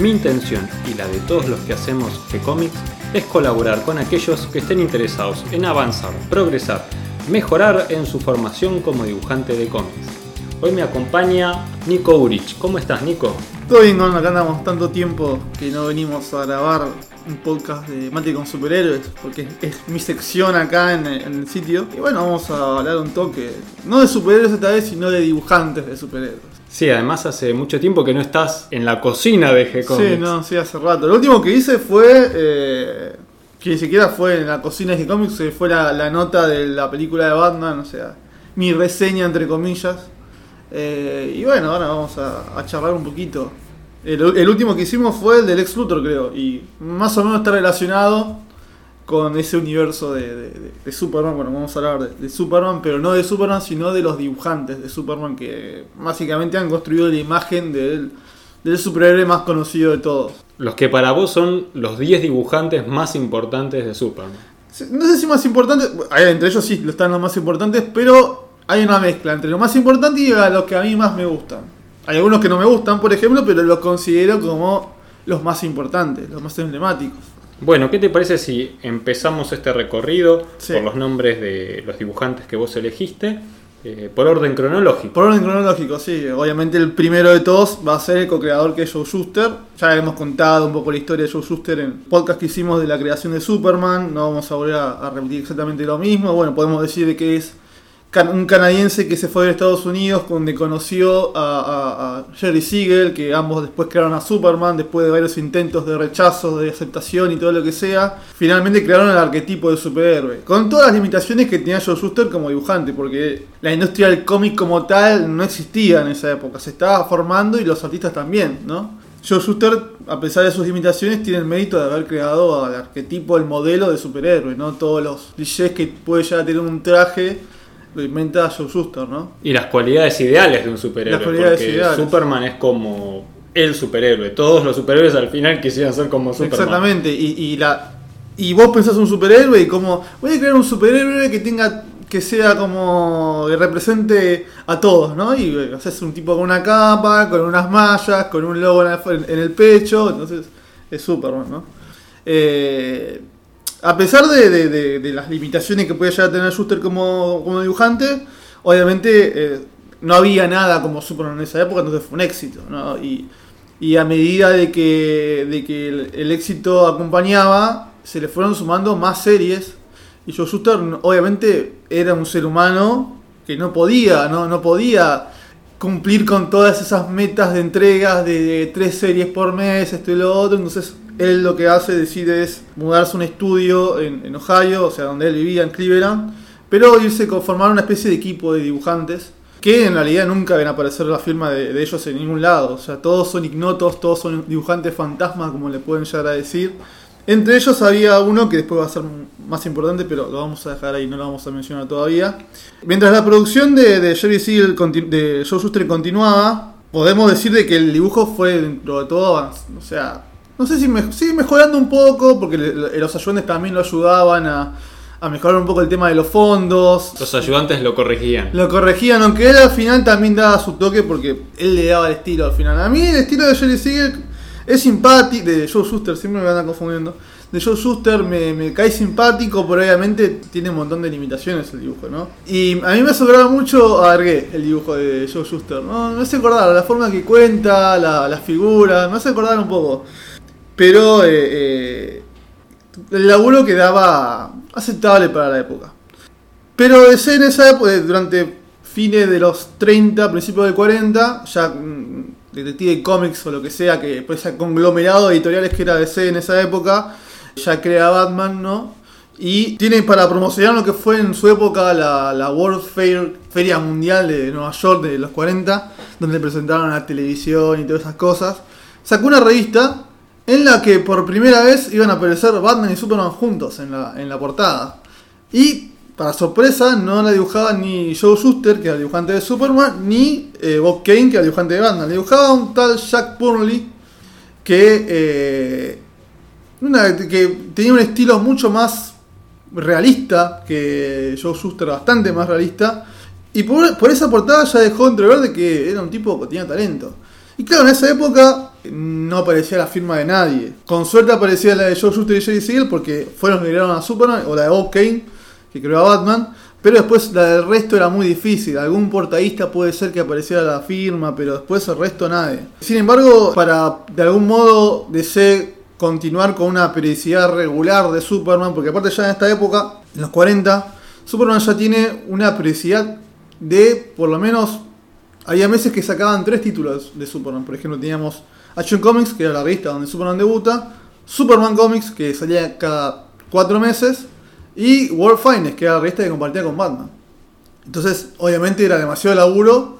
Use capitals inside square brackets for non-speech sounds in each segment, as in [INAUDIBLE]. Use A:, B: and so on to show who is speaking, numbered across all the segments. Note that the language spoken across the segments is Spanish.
A: Mi intención y la de todos los que hacemos G-Comics es colaborar con aquellos que estén interesados en avanzar, progresar, mejorar en su formación como dibujante de cómics. Hoy me acompaña Nico Urich. ¿Cómo estás, Nico?
B: Todo bien, acá andamos tanto tiempo que no venimos a grabar un podcast de mate con superhéroes, porque es mi sección acá en, el sitio. Y bueno, vamos a hablar un toque, no de superhéroes esta vez, sino de dibujantes de superhéroes.
A: Sí, además hace mucho tiempo que no estás en la cocina de G-Comics.
B: Sí, no, sí, hace rato. Lo último que hice fue, eh, que ni siquiera fue en la cocina de G-Comics, fue la, la nota de la película de Batman, o sea, mi reseña entre comillas eh, y bueno, ahora vamos a, charlar un poquito. El, último que hicimos fue el del ex Luthor, creo, y más o menos está relacionado con ese universo de, Superman. Bueno, vamos a hablar de, Superman, pero no de Superman, sino de los dibujantes de Superman que básicamente han construido la imagen del, del superhéroe más conocido de todos.
A: Los que para vos son los 10 dibujantes más importantes de Superman.
B: No sé si más importantes, entre ellos sí están los más importantes, pero hay una mezcla entre lo más importante y lo que a mí más me gustan. Hay algunos que no me gustan, por ejemplo, pero los considero como los más importantes, los más emblemáticos.
A: Bueno, ¿qué te parece si empezamos este recorrido por los nombres de los dibujantes que vos elegiste? Eh, por orden cronológico.
B: Por orden cronológico, sí. Obviamente el primero de todos va a ser el co-creador que es Joe Schuster. Ya hemos contado un poco la historia de Joe Schuster en podcast que hicimos de la creación de Superman. No vamos a volver a, a repetir exactamente lo mismo. Bueno, podemos decir de que es un canadiense que se fue de Estados Unidos, donde conoció a, Jerry Siegel, que ambos después crearon a Superman, después de varios intentos de rechazo, de aceptación y todo lo que sea, finalmente crearon el arquetipo de superhéroe. Con todas las limitaciones que tenía Joe Shuster como dibujante, porque la industria del cómic como tal no existía en esa época, se estaba formando y los artistas también, ¿no? Joe Shuster, a pesar de sus limitaciones, tiene el mérito de haber creado al arquetipo, el modelo de superhéroe, ¿no? Todos los clichés que puede ya tener un traje lo inventa Joe Shuster, ¿no?
A: Y las cualidades ideales de un superhéroe. porque Superman es como el superhéroe. Todos los superhéroes al final quisieran ser como Superman.
B: Exactamente. Y, y, la, y vos pensás un superhéroe y como, voy a crear un superhéroe que tenga que sea como que represente a todos, ¿no? Y eh, haces un tipo con una capa, con unas mallas, con un logo en el pecho, entonces es Superman, ¿no? Eh, a pesar de, las limitaciones que podía llegar a tener Schuster como, dibujante, obviamente eh, no había nada como Superman en esa época, entonces fue un éxito. ¿no? Y, a medida de que, de que el, éxito acompañaba, se le fueron sumando más series. Y Joe Schuster obviamente era un ser humano que no podía, no, no podía cumplir con todas esas metas de entregas de, tres series por mes, esto y lo otro. Entonces él lo que hace, decide es mudarse a un estudio en, Ohio, o sea, donde él vivía, en Cleveland, pero irse a formar una especie de equipo de dibujantes que en realidad nunca ven aparecer la firma de, ellos en ningún lado. O sea, todos son ignotos, todos son dibujantes fantasmas, como le pueden llegar a decir. Entre ellos había uno que después va a ser más importante, pero lo vamos a dejar ahí, no lo vamos a mencionar todavía. Mientras la producción de, Jerry Siegel, de Joe Shuster continuaba, podemos decir de que el dibujo fue dentro de todo, o sea, no sé si me, sigue mejorando un poco, porque los ayudantes también lo ayudaban a, mejorar un poco el tema de los fondos.
A: Los ayudantes lo corregían.
B: Lo corregían, aunque él al final también daba su toque porque él le daba el estilo al final. A mí el estilo de Jerry Siegel es simpático, de Joe Schuster, siempre me van confundiendo. De Joe Schuster me, cae simpático, pero obviamente tiene un montón de limitaciones el dibujo, ¿no? Y a mí me asombraba mucho a el dibujo de Joe Schuster, ¿no? Me hace acordar la forma que cuenta, la, las figuras, me hace acordar un poco. Pero eh, eh, el laburo quedaba aceptable para la época. Pero DC en esa época, durante fines de los 30, principios del 40, ya mm, Detective Comics o lo que sea, que pues ese conglomerado editoriales que era DC en esa época, ya crea Batman, ¿no? Y tiene para promocionar lo que fue en su época la, la World Fair, Feria Mundial de Nueva York de los 40, donde presentaron la televisión y todas esas cosas. Sacó una revista en la que por primera vez iban a aparecer Batman y Superman juntos en la, en la portada. Y para sorpresa, no la dibujaba ni Joe Shuster, que era el dibujante de Superman, ni eh, Bob Kane, que era el dibujante de Batman. Le dibujaba un tal Jack Burnley que, eh, una- que tenía un estilo mucho más realista que Joe Shuster, bastante más realista. Y por, por esa portada ya dejó entrever de que era un tipo que tenía talento. Y claro, en esa época no aparecía la firma de nadie. Con suerte aparecía la de Joe Shuster y Jerry Siegel porque fueron los que crearon a Superman, o la de Bob Kane, que creó a Batman. Pero después la del resto era muy difícil. Algún portadista puede ser que apareciera la firma, pero después el resto nadie. Sin embargo, para de algún modo DC continuar con una periodicidad regular de Superman, porque aparte ya en esta época, en los 40, Superman ya tiene una periodicidad de por lo menos había meses que sacaban tres títulos de Superman. Por ejemplo, teníamos Action Comics, que era la revista donde Superman debuta, Superman Comics, que salía cada cuatro meses, y World Finest, que era la revista que compartía con Batman. Entonces, obviamente era demasiado laburo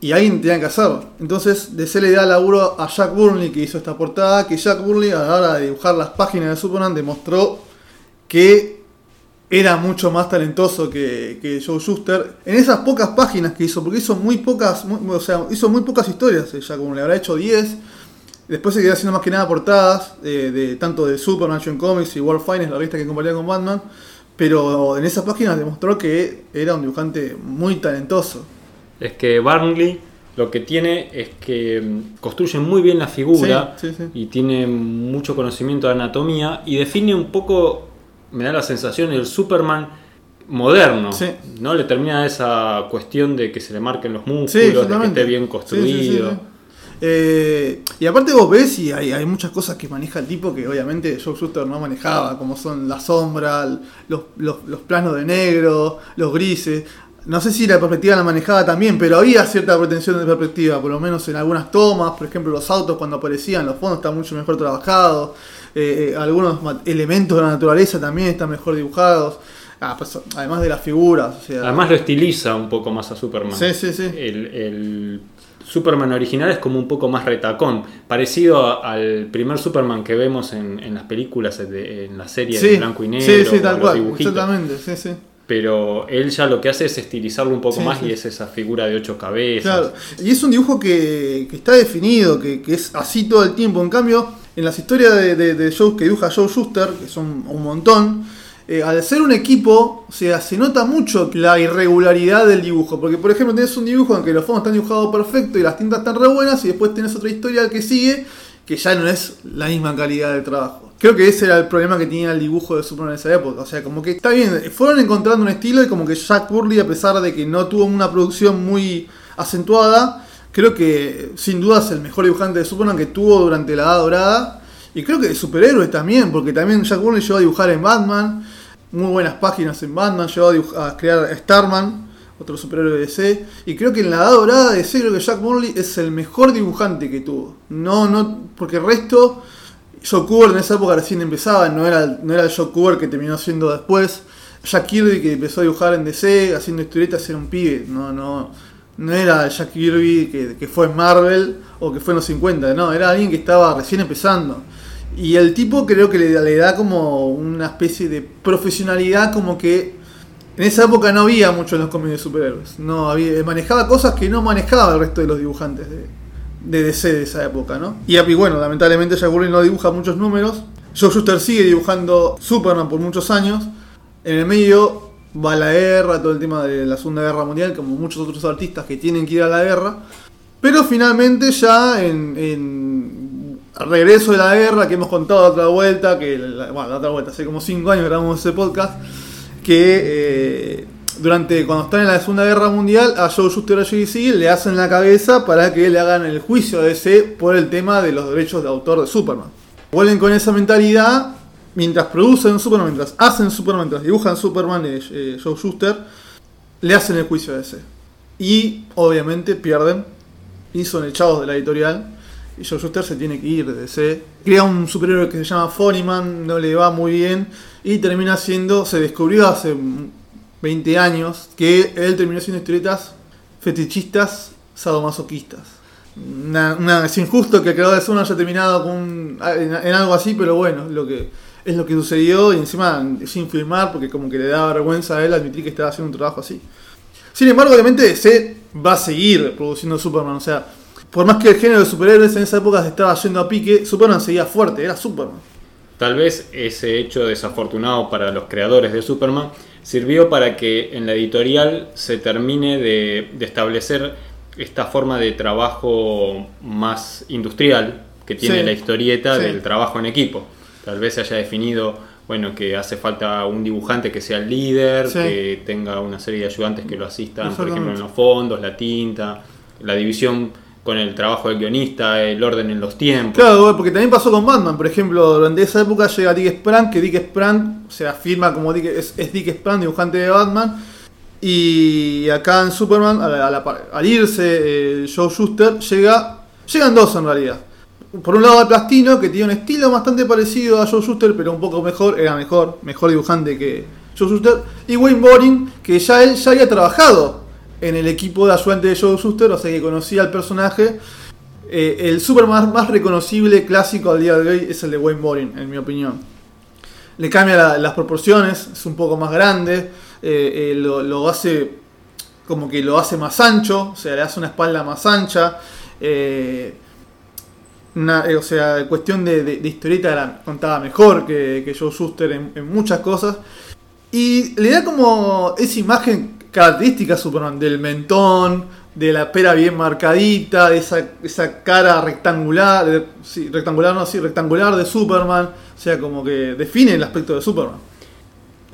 B: y alguien tenía que hacerlo. Entonces, DC le da laburo a Jack Burnley, que hizo esta portada, que Jack Burnley a la hora de dibujar las páginas de Superman demostró que era mucho más talentoso que, que Joe Shuster. En esas pocas páginas que hizo, porque hizo muy pocas, muy- o sea, hizo muy pocas historias, ya como le habrá hecho 10. Después se quedó haciendo más que nada portadas, eh, de, tanto de Superman Action Comics y World Finest, la revista que compartía con Batman. Pero en esas páginas demostró que era un dibujante muy talentoso.
A: Es que Barnley lo que tiene es que mm, construye muy bien la figura
B: Sí, sí, sí.
A: y tiene mucho conocimiento de anatomía y define un poco, me da la sensación, el Superman moderno.
B: Sí.
A: ¿no? Le termina esa cuestión de que se le marquen los músculos,
B: Sí,
A: de que esté bien construido.
B: sí. Eh, y aparte vos ves y hay, hay muchas cosas que maneja el tipo que obviamente Joe Shuster no manejaba, como son la sombra, los, los- los planos de negro, los grises. No sé si la perspectiva la manejaba también, pero había cierta pretensión de perspectiva, por lo menos en algunas tomas, por ejemplo los autos cuando aparecían, los fondos están mucho mejor trabajados, eh, eh, algunos elementos de la naturaleza también están mejor dibujados, Ah, pues, además de las figuras. o sea,
A: Además lo estiliza un poco más a Superman.
B: Sí, sí, sí.
A: El, el Superman original es como un poco más retacón, parecido a- al primer Superman que vemos en, en las películas, de- en la serie de blanco y negro,
B: sí, sí, tal cual,
A: dibujitos.
B: exactamente, sí, sí.
A: Pero él ya lo que hace es estilizarlo un poco
B: Sí,
A: más
B: sí.
A: y es esa figura de ocho cabezas.
B: Claro, y es un dibujo que, que está definido, que, que es así todo el tiempo. En cambio, en las historias de, de, de Joe- que dibuja Joe Schuster, que son un montón, eh, al ser un equipo, o sea, se nota mucho la irregularidad del dibujo. Porque, por ejemplo, tenés un dibujo en que los fondos están dibujados perfecto y las tintas están re buenas, y después tenés otra historia que sigue, que ya no es la misma calidad de trabajo. Creo que ese era el problema que tenía el dibujo de Superman en esa época. O sea, como que está bien, fueron encontrando un estilo y como que Jack Burley, a pesar de que no tuvo una producción muy acentuada, creo que sin duda es el mejor dibujante de Superman que tuvo durante la Edad Dorada. Y creo que de superhéroes también, porque también Jack Burley llegó a dibujar en Batman, muy buenas páginas en Batman, llegó a, a crear Starman, otro superhéroe de DC. Y creo que en la Edad Dorada de DC, creo que Jack Burley es el mejor dibujante que tuvo. No, no, porque el resto, Joe Kubert en esa época recién empezaba, no era, no era el Joe Kubert que terminó siendo después. Jack Kirby que empezó a dibujar en DC, haciendo historietas, era un pibe. No, no, no era Jack Kirby que, que fue en Marvel o que fue en los 50, no, era alguien que estaba recién empezando. Y el tipo creo que le, le da como una especie de profesionalidad como que en esa época no había mucho en los cómics de superhéroes. No había, manejaba cosas que no manejaba el resto de los dibujantes de, DC de esa época, ¿no? Y, y bueno, lamentablemente Jack Kirby no dibuja muchos números. Joe Shuster sigue dibujando Superman por muchos años. En el medio va la guerra, todo el tema de la Segunda Guerra Mundial, como muchos otros artistas que tienen que ir a la guerra. Pero finalmente ya en, en regreso de la guerra, que hemos contado otra vuelta, que la, bueno, la otra vuelta, hace como 5 años grabamos ese podcast, que eh, durante cuando están en la Segunda Guerra Mundial a Joe Shuster y a le hacen la cabeza para que le hagan el juicio de ese por el tema de los derechos de autor de Superman. Vuelven con esa mentalidad mientras producen Superman, mientras hacen Superman, mientras dibujan Superman, eh, eh, Joe Shuster, le hacen el juicio de ese. Y obviamente pierden y son echados de la editorial. Y Joe Shuster se tiene que ir de DC. Crea un superhéroe que se llama Funnyman, no le va muy bien. Y termina siendo, se descubrió hace 20 años que él terminó siendo historietas fetichistas sadomasoquistas. Es injusto que el creador de Zona haya terminado con en, en algo así, pero bueno, lo que es lo que sucedió y encima sin filmar porque como que le da vergüenza a él admitir que estaba haciendo un trabajo así. Sin embargo, obviamente DC va a seguir produciendo Superman, o sea, por más que el género de superhéroes en esa época se estaba yendo a pique, Superman seguía fuerte, era Superman.
A: Tal vez ese hecho desafortunado para los creadores de Superman sirvió para que en la editorial se termine de, de establecer esta forma de trabajo más industrial que tiene
B: Sí.
A: la historieta
B: Sí.
A: del trabajo en equipo. Tal vez se haya definido, bueno, que hace falta un dibujante que sea el líder,
B: Sí.
A: que tenga una serie de ayudantes que lo asistan, por ejemplo, en los fondos, la tinta, la división con el trabajo del guionista, el orden en los tiempos.
B: Claro, porque también pasó con Batman, por ejemplo, durante esa época llega Dick Sprang, que Dick Sprang se afirma como Dick, es, Dick Sprang, dibujante de Batman, y acá en Superman, a a al irse eh, Joe Schuster, llega, llegan dos en realidad. Por un lado al Plastino, que tiene un estilo bastante parecido a Joe Schuster, pero un poco mejor, era mejor, mejor dibujante que Joe Schuster, y Wayne Boring, que ya él ya había trabajado en el equipo de ayudante de Joe Schuster, o sea que conocía al personaje. Eh, el Superman más reconocible clásico al día de hoy es el de Wayne Boring, en mi opinión. Le cambia la- las proporciones, es un poco más grande, eh, eh, lo, hace como que lo hace más ancho, o sea, le hace una espalda más ancha. o sea, cuestión de, de- de historieta la contaba mejor que, Joe Schuster en muchas cosas. Y le da como esa imagen característica a Superman, del mentón, de la pera bien marcadita, de esa, esa cara rectangular, rectangular no, sí, rectangular de Superman, o sea, como que define el aspecto de Superman.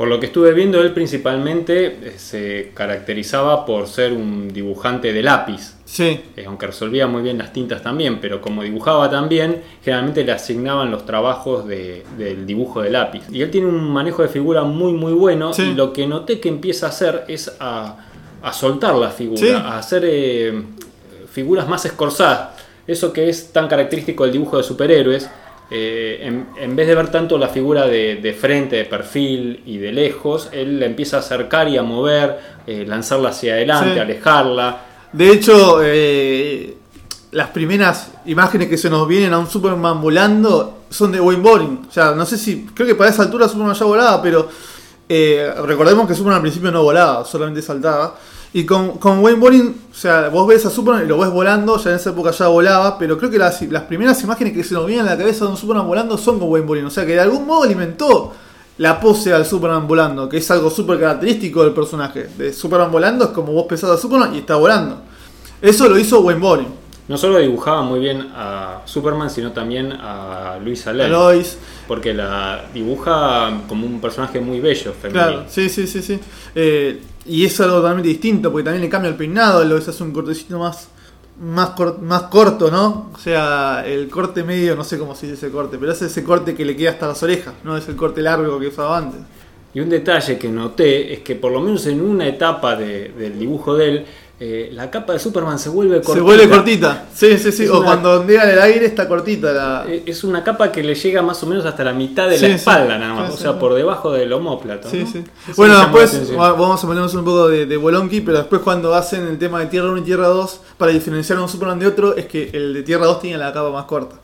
A: Por lo que estuve viendo, él principalmente eh, se caracterizaba por ser un dibujante de lápiz.
B: Sí,
A: Eh, aunque resolvía muy bien las tintas también, pero como dibujaba también, generalmente le asignaban los trabajos de- del dibujo de lápiz. Y él tiene un manejo de figura muy muy bueno
B: Sí.
A: y lo que noté que empieza a hacer es a, a soltar la figura,
B: Sí.
A: a hacer eh, figuras más escorzadas. Eso que es tan característico del dibujo de superhéroes, eh, en, en vez de ver tanto la figura de, de frente, de perfil y de lejos, él la empieza a acercar y a mover, eh, lanzarla hacia adelante,
B: Sí.
A: alejarla.
B: De hecho, eh, las primeras imágenes que se nos vienen a un Superman volando son de Wayne Boring. O sea, no sé si, creo que para esa altura Superman ya volaba, pero recordemos que Superman al principio no volaba, solamente saltaba. Y con, con Wayne Boring, o sea, vos ves a Superman y lo ves volando, ya en esa época ya volaba, pero creo que las, las primeras imágenes que se nos vienen a la cabeza de un Superman volando son con Wayne Boring. O sea, que de algún modo alimentó la pose al Superman volando, que es algo súper característico del personaje. De Superman volando es como vos pensás a Superman y está volando. Eso lo hizo Wayne Boring.
A: No solo dibujaba muy bien a Superman, sino también a Luisa Lane.
B: Lois.
A: Porque la dibuja como un personaje muy bello, femenino.
B: Claro, sí, sí, sí, sí. Eh, y es algo totalmente distinto, porque también le cambia el peinado, Lois hace un cortecito más, más, cor- más corto, ¿no? O sea, el corte medio, no sé cómo se dice ese corte, pero es ese corte que le queda hasta las orejas, no es el corte largo que usaba antes.
A: Y un detalle que noté es que por lo menos en una etapa de- del dibujo de él, eh, la capa de Superman se vuelve cortita.
B: Se vuelve cortita. Sí, sí, sí.
A: Es
B: o
A: una-
B: cuando ondea en el aire está cortita la.
A: Eh, Es una capa que le llega más o menos hasta la mitad de
B: Sí,
A: la
B: sí.
A: espalda nada más,
B: Sí,
A: o sea, por debajo del homóplato.
B: Sí,
A: ¿no?
B: sí.
A: Eso
B: Bueno, después vamos a ponernos un poco de, de Bolonqui, pero después cuando hacen el tema de Tierra 1 y Tierra 2, para diferenciar un Superman de otro, es que el de Tierra 2 tiene la capa más corta.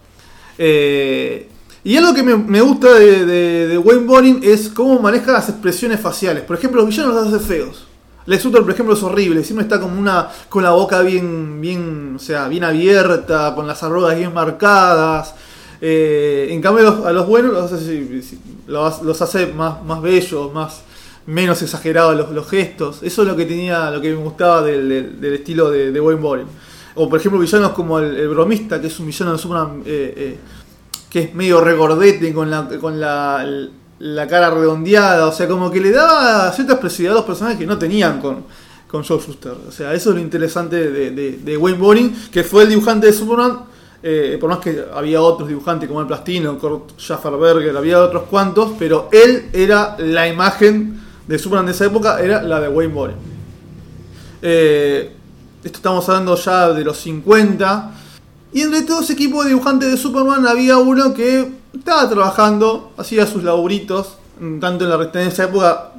B: Eh, y algo que me, me gusta de, de- de Wayne Boring es cómo maneja las expresiones faciales. Por ejemplo, los villanos los hace feos. Lex Luthor, por ejemplo, es horrible. Siempre está como una con la boca bien, bien, o sea, bien abierta, con las arrugas bien marcadas. Eh, en cambio, a los buenos los hace, los, hace más, más bellos, más menos exagerados los, los gestos. Eso es lo que tenía, lo que me gustaba del, estilo de, de Wayne Boring. O por ejemplo, villanos como el, bromista, que es un villano de eh, eh, que es medio regordete con la, con la, la cara redondeada. O sea, como que le daba cierta expresividad a los personajes que no tenían con, con Joe Shuster. O sea, eso es lo interesante de, de, Wayne Boring, que fue el dibujante de Superman. eh, por más que había otros dibujantes como el Plastino, Kurt Schafferberger, había otros cuantos, pero él era la imagen de Superman de esa época, era la de Wayne Boring. Eh, esto estamos hablando ya de los 50. Y entre todo ese equipo de dibujantes de Superman había uno que estaba trabajando, hacía sus laburitos, mm, tanto en la en esa época.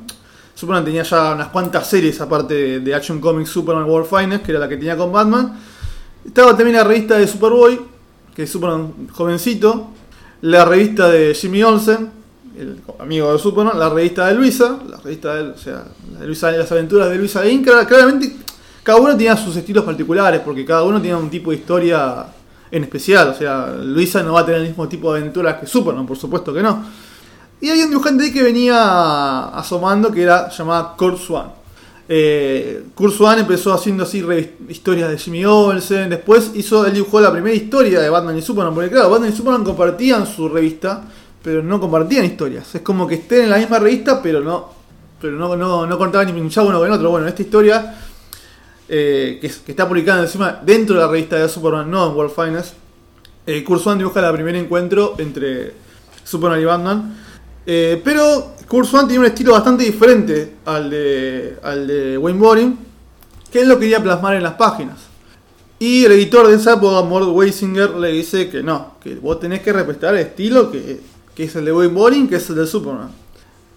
B: Superman tenía ya unas cuantas series aparte de, Action Comics Superman World Finest, que era la que tenía con Batman. Estaba también la revista de Superboy, que es Superman jovencito. La revista de Jimmy Olsen, el amigo de Superman, la revista de Luisa, la revista de, o sea, la Luisa, las aventuras de Luisa Lane, claramente cada uno tenía sus estilos particulares, porque cada uno tenía un tipo de historia en especial, o sea, Luisa no va a tener el mismo tipo de aventuras que Superman, por supuesto que no. Y hay un dibujante ahí que venía asomando que era llamada Kurt Swan. Eh, Kurt Swan empezó haciendo así historias de Jimmy Olsen. Después hizo, él dibujó la primera historia de Batman y Superman. Porque claro, Batman y Superman compartían su revista, pero no compartían historias. Es como que estén en la misma revista, pero no, pero no, no, no contaban ni pinchaba uno con el otro. Bueno, esta historia, eh, que, está publicada encima dentro de la revista de Superman, no en World Finest, eh, Kurt Swan dibuja el primer encuentro entre Superman y Batman. Eh, pero Kurt Swan tiene un estilo bastante diferente al de, al de Wayne Boring, que él lo quería plasmar en las páginas. Y el editor de esa época, Mort Weisinger, le dice que no, que vos tenés que respetar el estilo que, es el de Wayne Boring, que es el de Superman.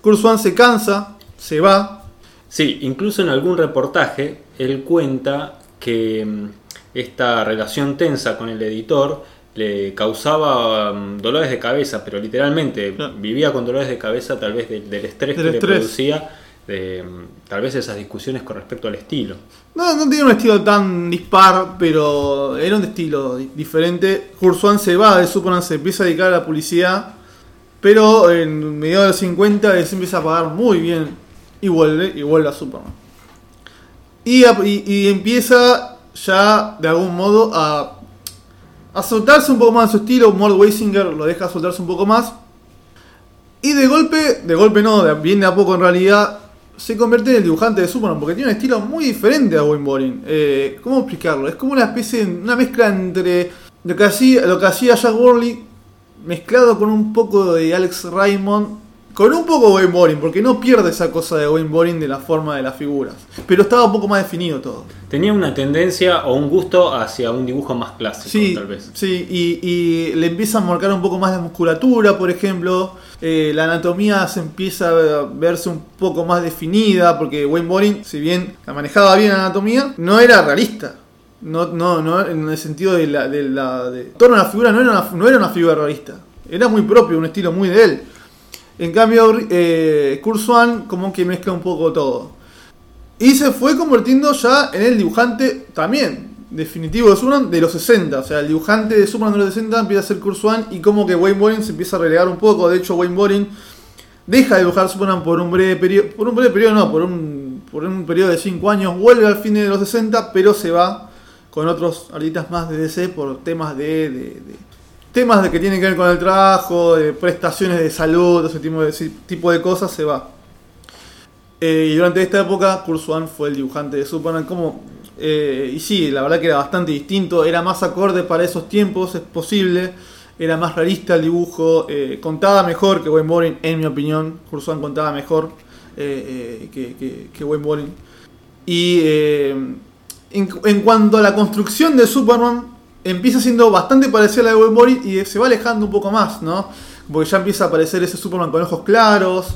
B: Kurt Swan se cansa, se va.
A: Sí, incluso en algún reportaje él cuenta que mm, esta relación tensa con el editor le causaba mm, dolores de cabeza, pero literalmente vivía con dolores de cabeza tal vez del estrés que le producía, de, mm, tal vez esas discusiones con respecto al estilo.
B: No, no tenía un estilo tan dispar, pero era un estilo diferente. Kurzwan se va de Superman, se empieza a dedicar a la publicidad, pero en mediados de los 50 se empieza a pagar muy bien y vuelve, y vuelve a Superman. Y, empieza ya de algún modo a a soltarse un poco más de su estilo. Mort Weisinger lo deja soltarse un poco más. Y de golpe, de golpe no, de, bien de a poco en realidad, se convierte en el dibujante de Superman porque tiene un estilo muy diferente a Wayne Boring. Eh, ¿Cómo explicarlo? Es como una especie, una mezcla entre lo que hacía, lo que hacía Jack Worley mezclado con un poco de Alex Raymond con un poco Wayne Boring, porque no pierde esa cosa de Wayne Boring de la forma de las figuras. Pero estaba un poco más definido todo.
A: Tenía una tendencia o un gusto hacia un dibujo más clásico, tal vez.
B: Sí, y, le empieza a marcar un poco más de musculatura, por ejemplo. Eh, la anatomía se empieza a verse un poco más definida, porque Wayne Boring, si bien la manejaba bien la anatomía, no era realista. No, no, no en el sentido de la. De la de, torno a la figura no era, una, no era una figura realista. Era muy propio, un estilo muy de él. En cambio, eh, como que mezcla un poco todo. Y se fue convirtiendo ya en el dibujante también definitivo de Superman de los 60. O sea, el dibujante de Superman de los 60 empieza a ser Kurzwan y como que Wayne Boring se empieza a relegar un poco. De hecho, Wayne Boring deja de dibujar Superman por un breve periodo. Por un breve periodo, no, por un, por un periodo de 5 años. Vuelve al fin de los 60, pero se va con otros artistas más de DC por temas de que tienen que ver con el trabajo, de prestaciones de salud, ese tipo de, tipo de cosas, se va. Eh, y durante esta época, Kurzwan fue el dibujante de Superman. Como, eh, y sí, la verdad que era bastante distinto, era más acorde para esos tiempos, es posible. Era más realista el dibujo, eh, contaba mejor que Wayne Boring, en mi opinión. Kurzwan contaba mejor que, que, que, Wayne Boring. Y en cuanto a la construcción de Superman, empieza siendo bastante parecida a la de Wayne y se va alejando un poco más, ¿no? Porque ya empieza a aparecer ese Superman con ojos claros,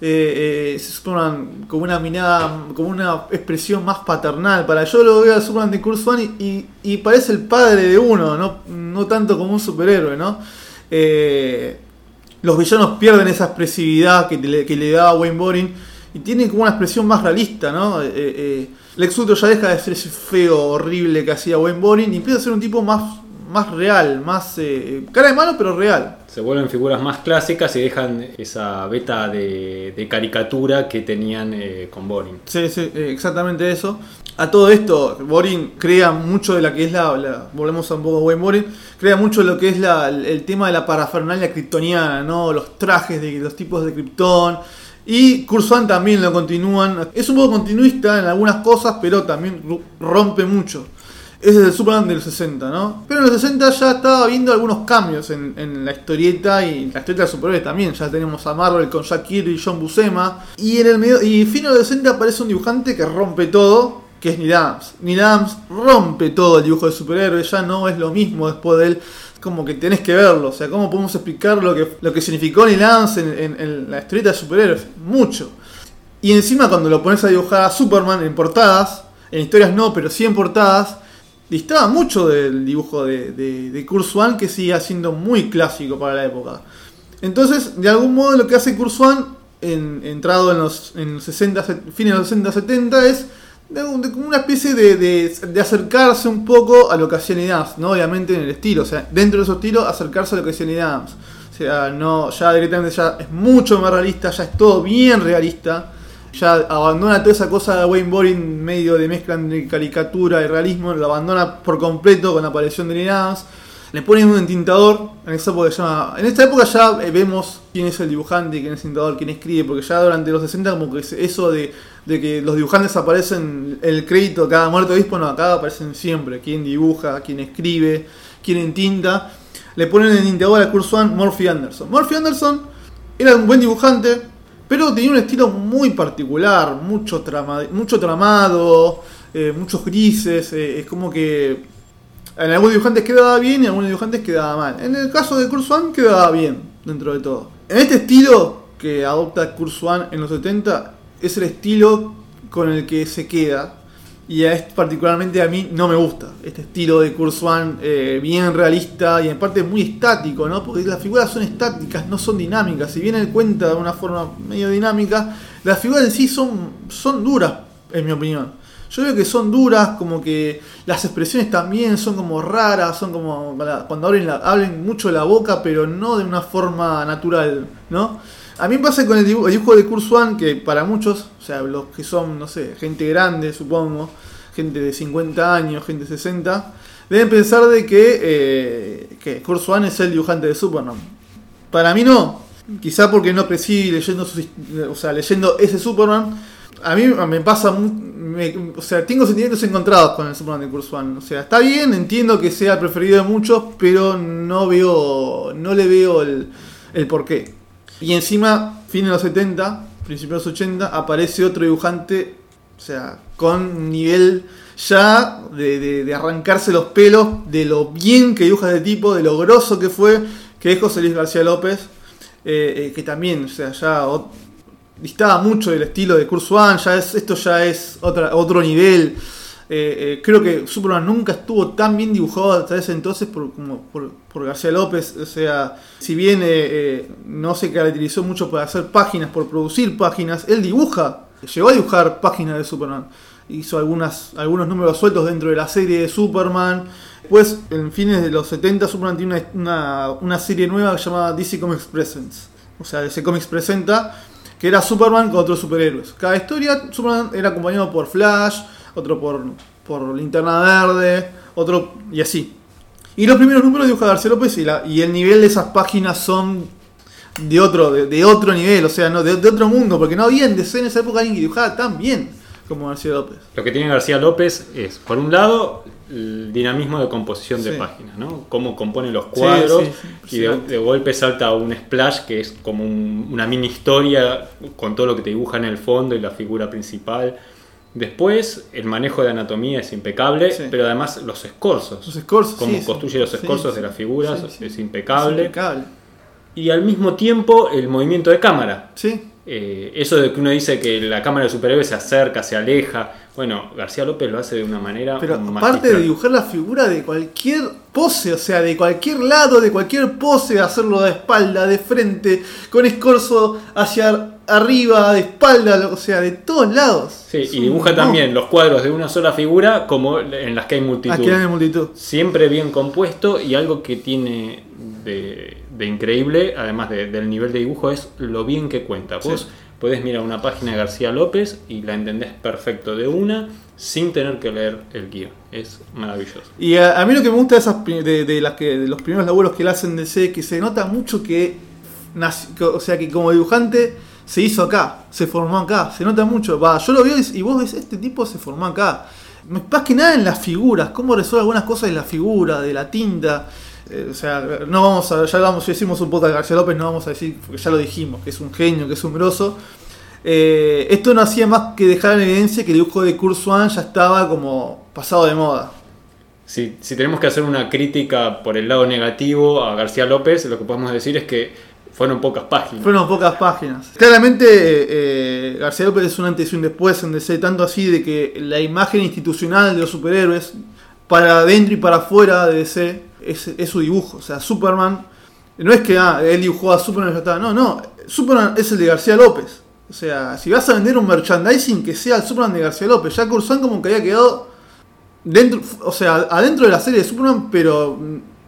B: eh, eh, ese Superman con una mirada, con una expresión más paternal. Para yo lo veo al Superman de Kurt y, parece el padre de uno, no, no tanto como un superhéroe, ¿no? Eh, los villanos pierden esa expresividad que le, que le daba Wayne Boring y tienen como una expresión más realista, ¿no? Lex Luthor ya deja de ser ese feo horrible que hacía Wayne Boring y empieza a ser un tipo más, más real, más eh, cara de malo pero real.
A: Se vuelven figuras más clásicas y dejan esa beta de, caricatura que tenían eh, con Boring.
B: Sí, sí, eh, exactamente eso. A todo esto, Boring crea mucho de la que es la, volvemos a un poco a Wayne Boring, crea mucho de lo que es la, el tema de la parafernalia kryptoniana, ¿no? Los trajes de los tipos de Krypton y Kurzwan también lo continúan. Es un poco continuista en algunas cosas, pero también rompe mucho. Es el Superman del 60, ¿no? Pero en los 60 ya estaba viendo algunos cambios en, la historieta y la historieta de superhéroes también. Ya tenemos a Marvel con Jack Kirby y John Buscema. Y en el medio, y fin de los 60 aparece un dibujante que rompe todo, que es Neil Adams. Neil Adams rompe todo el dibujo de superhéroes, ya no es lo mismo después de él como que tenés que verlo. O sea, ¿cómo podemos explicar lo que, lo que significó Neil Adams en, la historieta de superhéroes? Mucho. Y encima cuando lo pones a dibujar a Superman en portadas, en historias no, pero sí en portadas, distaba mucho del dibujo de, de, de Kurt Swan que sigue siendo muy clásico para la época. Entonces, de algún modo lo que hace Kurzwan, en, entrado en los, en 60, fines de los 60, 70, es de, una especie de, de, acercarse un poco a lo que hacía Adams, ¿no? Obviamente en el estilo, o sea, dentro de su estilo, acercarse a lo que hacía Adams. O sea, no, ya directamente ya es mucho más realista, ya es todo bien realista. Ya abandona toda esa cosa de Wayne Boring medio de mezcla entre caricatura y realismo, lo abandona por completo con la aparición de Adams le ponen un entintador, en esa época llama, en esta época ya eh, vemos quién es el dibujante, quién es el entintador, quién escribe, porque ya durante los 60 como que eso de, que los dibujantes aparecen el crédito cada muerto obispo, no, acá aparecen siempre, quién dibuja, quién escribe, quién entinta. Le ponen el entintador a Kurzwan Murphy Anderson. Murphy Anderson era un buen dibujante, pero tenía un estilo muy particular, mucho, mucho tramado, eh, muchos grises, eh, es como que en algunos dibujantes quedaba bien y en algunos dibujantes quedaba mal. En el caso de Kurzwan quedaba bien, dentro de todo. En este estilo que adopta Kurzwan en los 70, es el estilo con el que se queda. Y es, particularmente a mí no me gusta este estilo de Kurzwan eh, bien realista y en parte muy estático, ¿no? Porque las figuras son estáticas, no son dinámicas. Si bien él cuenta de una forma medio dinámica, las figuras en sí son, son duras, en mi opinión. Yo veo que son duras, como que las expresiones también son como raras, son como cuando abren, la, abren mucho la boca, pero no de una forma natural, ¿no? A mí me pasa con el dibujo, el dibujo de Kurzwan que para muchos, o sea, los que son, no sé, gente grande, supongo, gente de 50 años, gente de 60, deben pensar de que, eh, que es el dibujante de Superman. Para mí no, quizá porque no crecí leyendo, o sea, leyendo ese Superman. A mí me pasa o sea, tengo sentimientos encontrados con el Superman de Kurzwan. O sea, está bien, entiendo que sea el preferido de muchos, pero no veo, no le veo el, el porqué. Y encima, fin de los 70, principios de los 80, aparece otro dibujante, o sea, con nivel ya de, arrancarse los pelos de lo bien que dibuja este tipo, de lo grosso que fue, que es José Luis García López, eh, eh, que también, o sea, ya distaba mucho del estilo de Kurzwan, ya es, esto ya es otra, otro nivel. Eh, eh, creo que Superman nunca estuvo tan bien dibujado hasta ese entonces por, como por, García López. O sea, si bien eh, no se caracterizó mucho por hacer páginas, por producir páginas, él dibuja, llegó a dibujar páginas de Superman. Hizo algunas, algunos números sueltos dentro de la serie de Superman. Pues en fines de los 70 Superman tiene una, una serie nueva llamada DC Comics Presents. O sea, DC Comics presenta que era Superman con otros superhéroes. Cada historia, Superman era acompañado por Flash, otro por, por Linterna Verde, otro y así. Y los primeros números dibuja García López y, el nivel de esas páginas son de otro, de, otro nivel, o sea, no de, otro mundo, porque no había en DC en esa época alguien que dibujaba tan bien como García López.
A: Lo que tiene García López es, por un lado, el dinamismo de composición de páginas, ¿no? Cómo compone los cuadros y de, golpe salta un splash que es como una mini historia con todo lo que te dibuja en el fondo y la figura principal. Después, el manejo de anatomía es impecable, pero además los escorzos.
B: Los escorzos.
A: Cómo construye los escorzos de las figuras es impecable. Y al mismo tiempo, el movimiento de cámara.
B: Sí.
A: Eh, eso de que uno dice que la cámara de superhéroe se acerca, se aleja. Bueno, García López lo hace de una manera.
B: Pero aparte de dibujar la figura de cualquier pose, o sea, de cualquier lado, de cualquier pose, hacerlo de espalda, de frente, con escorzo hacia arriba, de espalda, o sea, de todos lados.
A: Sí, y dibuja también los cuadros de una sola figura como en las que hay multitud.
B: Aquí hay multitud.
A: Siempre bien compuesto y algo que tiene de de increíble, además del nivel de dibujo, es lo bien que cuenta. Vos podés mirar una página de García López y la entendés perfecto de una sin tener que leer el guion. Es maravilloso.
B: Y a, mí lo que me gusta de, esas, de, las que, de los primeros laburos que él hacen de C, que se nota mucho que, o sea, que como dibujante se hizo acá, se formó acá, se nota mucho. Va, yo lo veo y, vos ves, este tipo se formó acá. Más que nada en las figuras, cómo resuelve algunas cosas de la figura, de la tinta. Eh, o sea, no vamos a, ya vamos, ya hicimos un podcast de García López, no vamos a decir, porque ya lo dijimos, que es un genio, que es un grosso. Eh, esto no hacía más que dejar en evidencia que el dibujo de Kurzwan ya estaba como pasado de moda.
A: Si, si tenemos que hacer una crítica por el lado negativo a García López, lo que podemos decir es que fueron pocas páginas.
B: Fueron pocas páginas. Claramente eh, García López es un antes y un después en DC, tanto así de que la imagen institucional de los superhéroes, para adentro y para afuera de DC, es, su dibujo. O sea, Superman No es que ah, él dibujó a Superman y ya está. No, no. Superman es el de García López. O sea, si vas a vender un merchandising que sea el Superman de García López, ya Cursan como que había quedado dentro, o sea, adentro de la serie de Superman, pero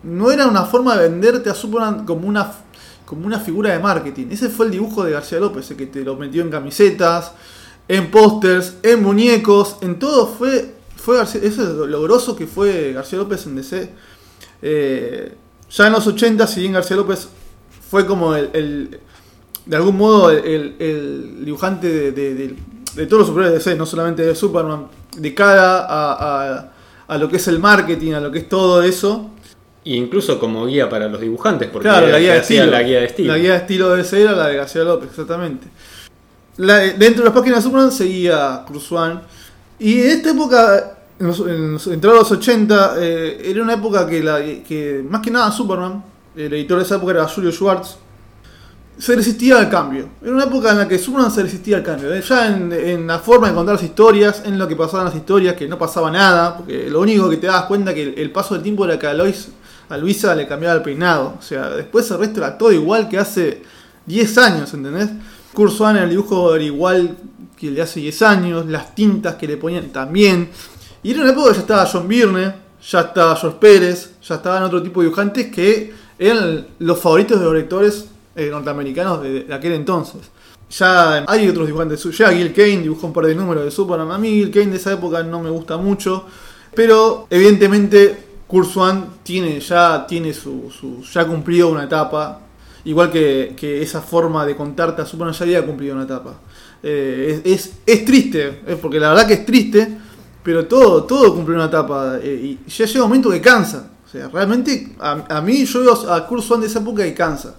B: no era una forma de venderte a Superman como una como una figura de marketing. Ese fue el dibujo de García López, el que te lo metió en camisetas, en pósters, en muñecos, en todo fue fue García, eso es lo grosso que fue García López en DC. Eh, ya en los 80, si bien García López fue como el, de algún modo el, dibujante de, todos los superhéroes de DC, no solamente de Superman, de cara a, a, lo que es el marketing, a lo que es todo eso.
A: E incluso como guía para los dibujantes, porque
B: claro, la, guía de estilo, la guía de estilo. La guía de estilo de DC era la de García López, exactamente. dentro de las páginas de Superman seguía Cruz One. Y en esta época en los, los 80, eh, era una época que, la, que, más que nada Superman, el editor de esa época era Julio Schwartz, se resistía al cambio. Era una época en la que Superman se resistía al cambio. Eh, ya en, la forma de contar las historias, en lo que pasaban las historias, que no pasaba nada, porque lo único que te das cuenta que el, paso del tiempo era que a, Lois, a Luisa le cambiaba el peinado. O sea, después el resto era todo igual que hace 10 años, ¿entendés? Kurt en el dibujo era igual que el de hace 10 años, las tintas que le ponían también. Y era una época que ya estaba John Byrne, ya estaba George Pérez, ya estaban otro tipo de dibujantes que eran los favoritos de los lectores eh, norteamericanos de, aquel entonces. Ya hay otros dibujantes, ya Gil Kane dibujó un par de números de Superman. A mí Gil Kane de esa época no me gusta mucho, pero evidentemente Kurt tiene, ya tiene su, ya cumplió una etapa, igual que, esa forma de contarte a Superman ya había cumplido una etapa. Eh, es, es, triste, porque la verdad que es triste, pero todo, todo cumple una etapa. Eh, y ya llega un momento que cansa. O sea, realmente, a, mí yo veo a Kurt de esa época y cansa.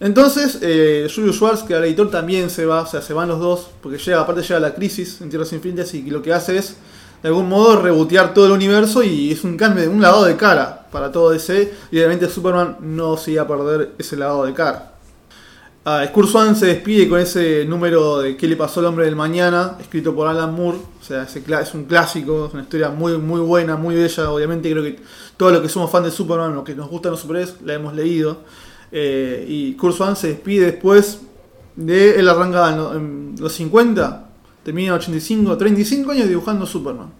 B: Entonces, eh, Julio Schwartz, que al editor también se va, o sea, se van los dos, porque llega, aparte llega la crisis en Tierras Infinitas y lo que hace es, de algún modo, rebotear todo el universo y es un cambio de un lado de cara para todo DC. Y obviamente Superman no se iba a perder ese lado de cara. Ah, Swan se despide con ese número de ¿Qué le pasó al hombre del mañana? escrito por Alan Moore. O sea, es un clásico, es una historia muy, muy buena, muy bella. Obviamente creo que todos los que somos fans de Superman, los que nos gustan los superhéroes, la hemos leído. Eh, y Swan se despide después de él arranca en los 50, termina en 85, 35 años dibujando Superman.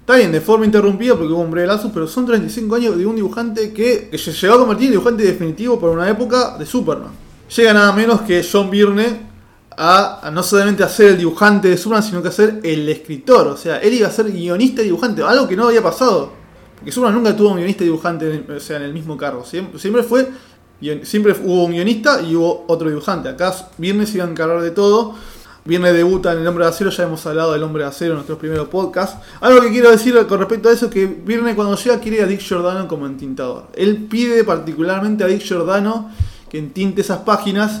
B: Está bien, de forma interrumpida porque hubo un breve lazo, pero son 35 años de un dibujante que, que llegó a convertir en dibujante definitivo por una época de Superman llega nada menos que John Byrne a, no solamente a ser el dibujante de Superman, sino que a ser el escritor. O sea, él iba a ser guionista y dibujante, algo que no había pasado. Porque Superman nunca tuvo un guionista y dibujante o sea, en el mismo cargo. Siempre, fue. Siempre hubo un guionista y hubo otro dibujante. Acá Byrne se iba a encargar de todo. Viernes debuta en El Hombre de Acero, ya hemos hablado del Hombre de Acero en nuestros primeros podcasts. Algo que quiero decir con respecto a eso es que Viernes cuando llega quiere a Dick Giordano como entintador. Él pide particularmente a Dick Giordano que entinte esas páginas.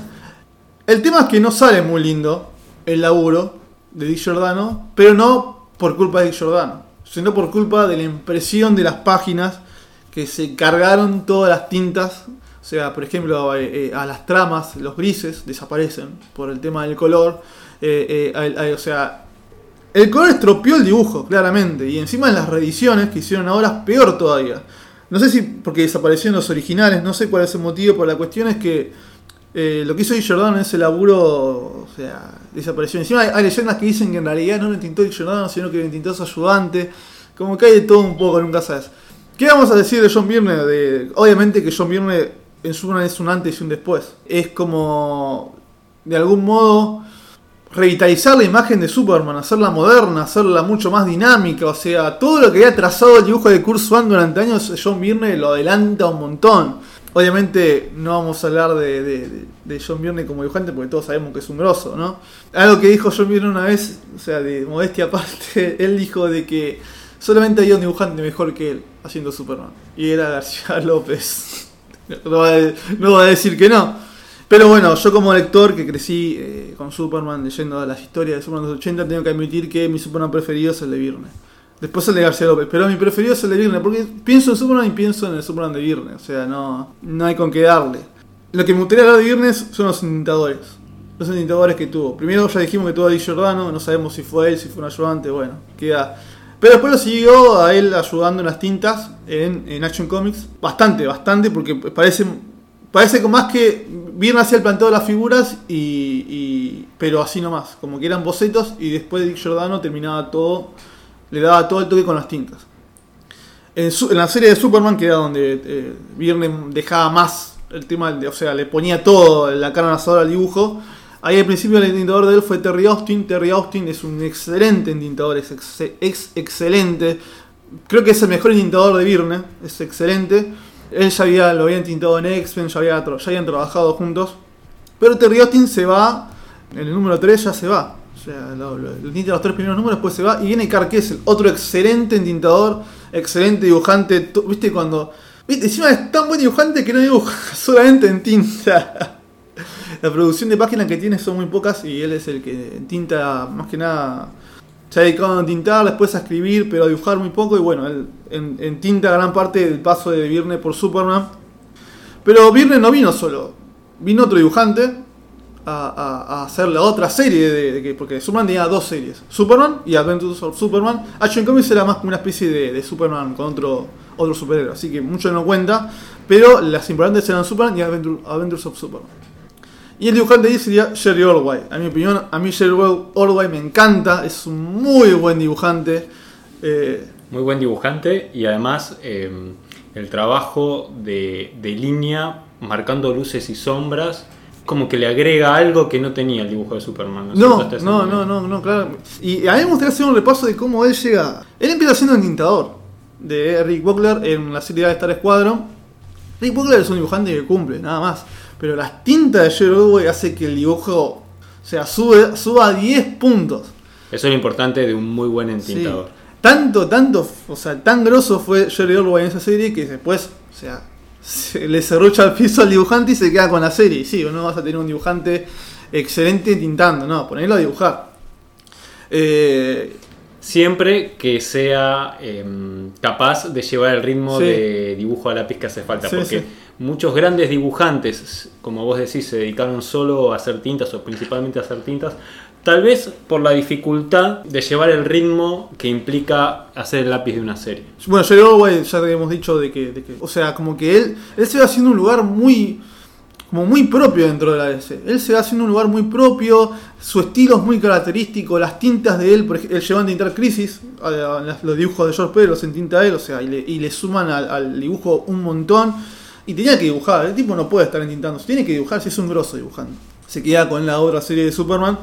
B: El tema es que no sale muy lindo el laburo de Dick Giordano, pero no por culpa de Dick Giordano, sino por culpa de la impresión de las páginas que se cargaron todas las tintas. O sea, por ejemplo, eh, eh, a las tramas, los grises desaparecen por el tema del color. Eh, o sea, el color estropeó el dibujo, claramente. Y encima en las reediciones que hicieron ahora, peor todavía. No sé si porque desaparecieron los originales, no sé cuál es el motivo, pero la cuestión es que eh, lo que hizo Dick Jordan en ese laburo, o sea, desapareció. Encima hay, leyendas que dicen que en realidad no lo intentó Dick Jordan, sino que lo intentó su ayudante. Como que hay de todo un poco, nunca sabes. ¿Qué vamos a decir de John Byrne? Obviamente que John Byrne en su es un antes y un después. Es como, de algún modo, revitalizar la imagen de Superman, hacerla moderna, hacerla mucho más dinámica. O sea, todo lo que había trazado el dibujo de Kurt Swan durante años, John Byrne lo adelanta un montón. Obviamente no vamos a hablar de, John Byrne como dibujante porque todos sabemos que es un grosso, ¿no? Algo que dijo John Byrne una vez, o sea, de modestia aparte, [LAUGHS] él dijo de que solamente había un dibujante mejor que él haciendo Superman. Y era García [LAUGHS] López. no va a decir que no. Pero bueno, yo como lector que crecí eh, con Superman, leyendo las historias de Superman de los 80, tengo que admitir que mi Superman preferido es el de Virne. Después el de García López, pero mi preferido es el de Virne, porque pienso en Superman y pienso en el Superman de Virne, o sea, no, no hay con qué darle. Lo que me gustaría hablar de Virnes son los intentadores. Los intentadores que tuvo. Primero ya dijimos que tuvo a Di Giordano, no sabemos si fue él, si fue un ayudante, bueno, queda. Pero después lo siguió a él ayudando en las tintas en, Action Comics. Bastante, bastante, porque parece Parece como más que Byrne hacía el planteo de las figuras, y, pero así nomás, como que eran bocetos y después Dick Giordano terminaba todo, le daba todo el toque con las tintas. En, la serie de Superman, que era donde eh, Byrne dejaba más el tema, de- o sea, le ponía todo la carne asada al dibujo. Ahí al principio el entintador de él fue Terry Austin. Terry Austin es un excelente entintador, es ex- excelente. Creo que es el mejor entintador de Byrne, es excelente. Él ya había, lo había entintado en X-Men, ya, había ya habían trabajado juntos. Pero Terry Austin se va, en el número 3 ya se va. O sea, lo, lo- lo los tres primeros números, después se va. Y viene Carl Kessel, otro excelente entintador, excelente dibujante. ¿Viste cuando.? ¿Viste? Encima es tan buen dibujante que no dibuja [LAUGHS] solamente en tinta. [LAUGHS] La producción de páginas que tiene son muy pocas y él es el que tinta más que nada. Se ha a tintar, después a escribir, pero a dibujar muy poco. Y bueno, él en, tinta gran parte del paso de Virne por Superman. Pero Virne no vino solo, vino otro dibujante a, hacer la otra serie de, de que porque Superman tenía dos series, Superman y Adventures of Superman. Action Comics era más como una especie de, Superman con otro otro superhéroe, así que mucho no cuenta, pero las importantes eran Superman y Adventure- Adventures of Superman. Y el dibujante ahí sería Jerry Orway. A mi opinión, a mí Jerry Orway me encanta, es un muy buen dibujante. Eh,
A: Muy buen dibujante y además eh, el trabajo de, de línea marcando luces y sombras como que le agrega algo que no tenía el dibujo de Superman.
B: No, no, no, no, no, claro. Y a mí me gustaría hacer un repaso de cómo él llega. Él empieza siendo entintador de Rick Buckler en la serie de Star Squadron. Rick Buckler es un dibujante que cumple, nada más. Pero las tintas de Jerry Orway hace que el dibujo, o sea, sube, suba a 10 puntos.
A: Eso es lo importante de un muy buen
B: Sí.
A: entintador.
B: Tanto, tanto, o sea, tan grosso fue Jerry Orway en esa serie que después, o sea, se le cerrucha el piso al dibujante y se queda con la serie. Sí, no vas a tener un dibujante excelente tintando, no, ponerlo a dibujar. Eh,
A: Siempre que sea em, capaz de llevar el ritmo
B: Sí.
A: de dibujo a lápiz que hace falta.
B: Sí,
A: porque
B: sí.
A: Muchos grandes dibujantes, como vos decís, se dedicaron solo a hacer tintas o principalmente a hacer tintas. Tal vez por la dificultad de llevar el ritmo que implica hacer el lápiz de una serie.
B: bueno, Jerry Orway ya hemos dicho de que, de que, o sea, como que él, él se va haciendo un lugar muy, como muy propio dentro de la DC. Él se va haciendo un lugar muy propio, su estilo es muy característico, las tintas de él, por ejemplo, él tintar Crisis, los dibujos de George Pérez los entinta él, o sea, y le, y le suman al dibujo un montón. Y tenía que dibujar, el tipo no puede estar entintando, tiene que dibujar si es un grosso dibujando. Se queda con la otra serie de Superman.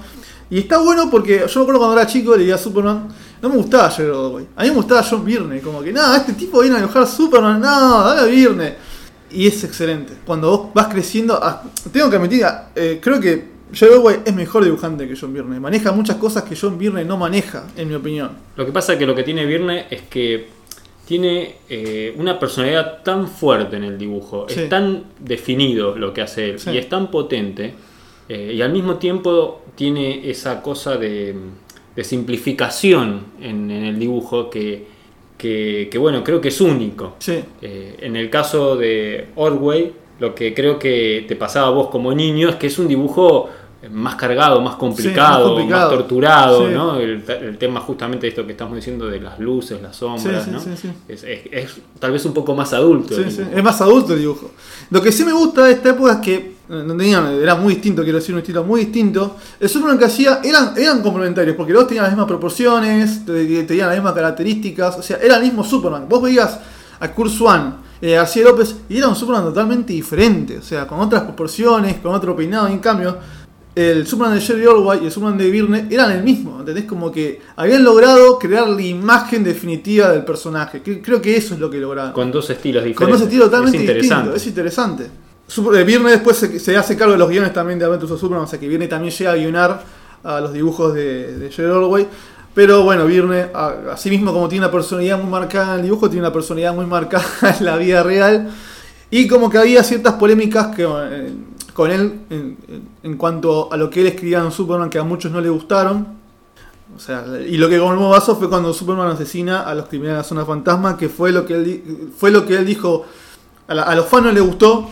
B: Y está bueno porque yo me acuerdo cuando era chico leía Superman, no me gustaba Jerry Orway. A mí me gustaba John Byrne, como que nada, este tipo viene a dibujar Superman, no, dale a Byrne. Y es excelente. Cuando vos vas creciendo, ah, tengo que admitir, ah, eh, creo que Jerry Orway es mejor dibujante que John Byrne. Maneja muchas cosas que John Byrne no maneja, en mi opinión.
A: Lo que pasa es que lo que tiene Virne es que tiene eh, una personalidad tan fuerte en el dibujo,
B: Sí.
A: es tan definido lo que hace él
B: Sí.
A: y es tan potente eh, y al mismo tiempo tiene esa cosa de, de simplificación en, en el dibujo que, que, que, bueno, creo que es único.
B: Sí.
A: Eh, en el caso de Orway, lo que creo que te pasaba a vos como niño es que es un dibujo más cargado, más complicado, más,
B: complicado.
A: torturado,
B: Sí.
A: ¿no? El, el tema justamente de esto que estamos diciendo de las luces, las sombras,
B: Sí, sí,
A: ¿no?
B: sí, sí.
A: Es, es- es tal vez un poco más adulto.
B: Sí, sí. Es más adulto el dibujo. Lo que sí me gusta de esta época es que eh, era muy distinto, quiero decir, un estilo muy distinto. El Superman que hacía eran, eran complementarios, porque los dos tenían las mismas proporciones, te- tenían las mismas características, o sea, era el mismo Superman. Vos veías a Kurt Swan a García López y era un Superman totalmente diferente, o sea, con otras proporciones, con otro peinado, y en cambio, el Superman de Jerry Orway y el Superman de Byrne eran el mismo, ¿entendés? Como que habían logrado crear la imagen definitiva del personaje. Que- Creo que eso es lo que lograron.
A: Con dos estilos diferentes.
B: Con dos estilos totalmente
A: es
B: distintos. Es interesante. Super- eh, después se, se hace cargo de los guiones también de Adventures of Superman, o sea que Viernes también llega a guionar a los dibujos de, de Jerry Orway. Pero bueno, Viernes, a- así mismo como tiene una personalidad muy marcada en el dibujo, tiene una personalidad muy marcada [LAUGHS] en la vida real. Y como que había ciertas polémicas que, eh, con él en, en- cuanto a lo que él escribía en Superman que a muchos no le gustaron. O sea, y lo que colmó vaso fue cuando Superman asesina a los criminales de la zona fantasma, que fue lo que él, fue lo que él dijo. A, la- a los fans no le gustó.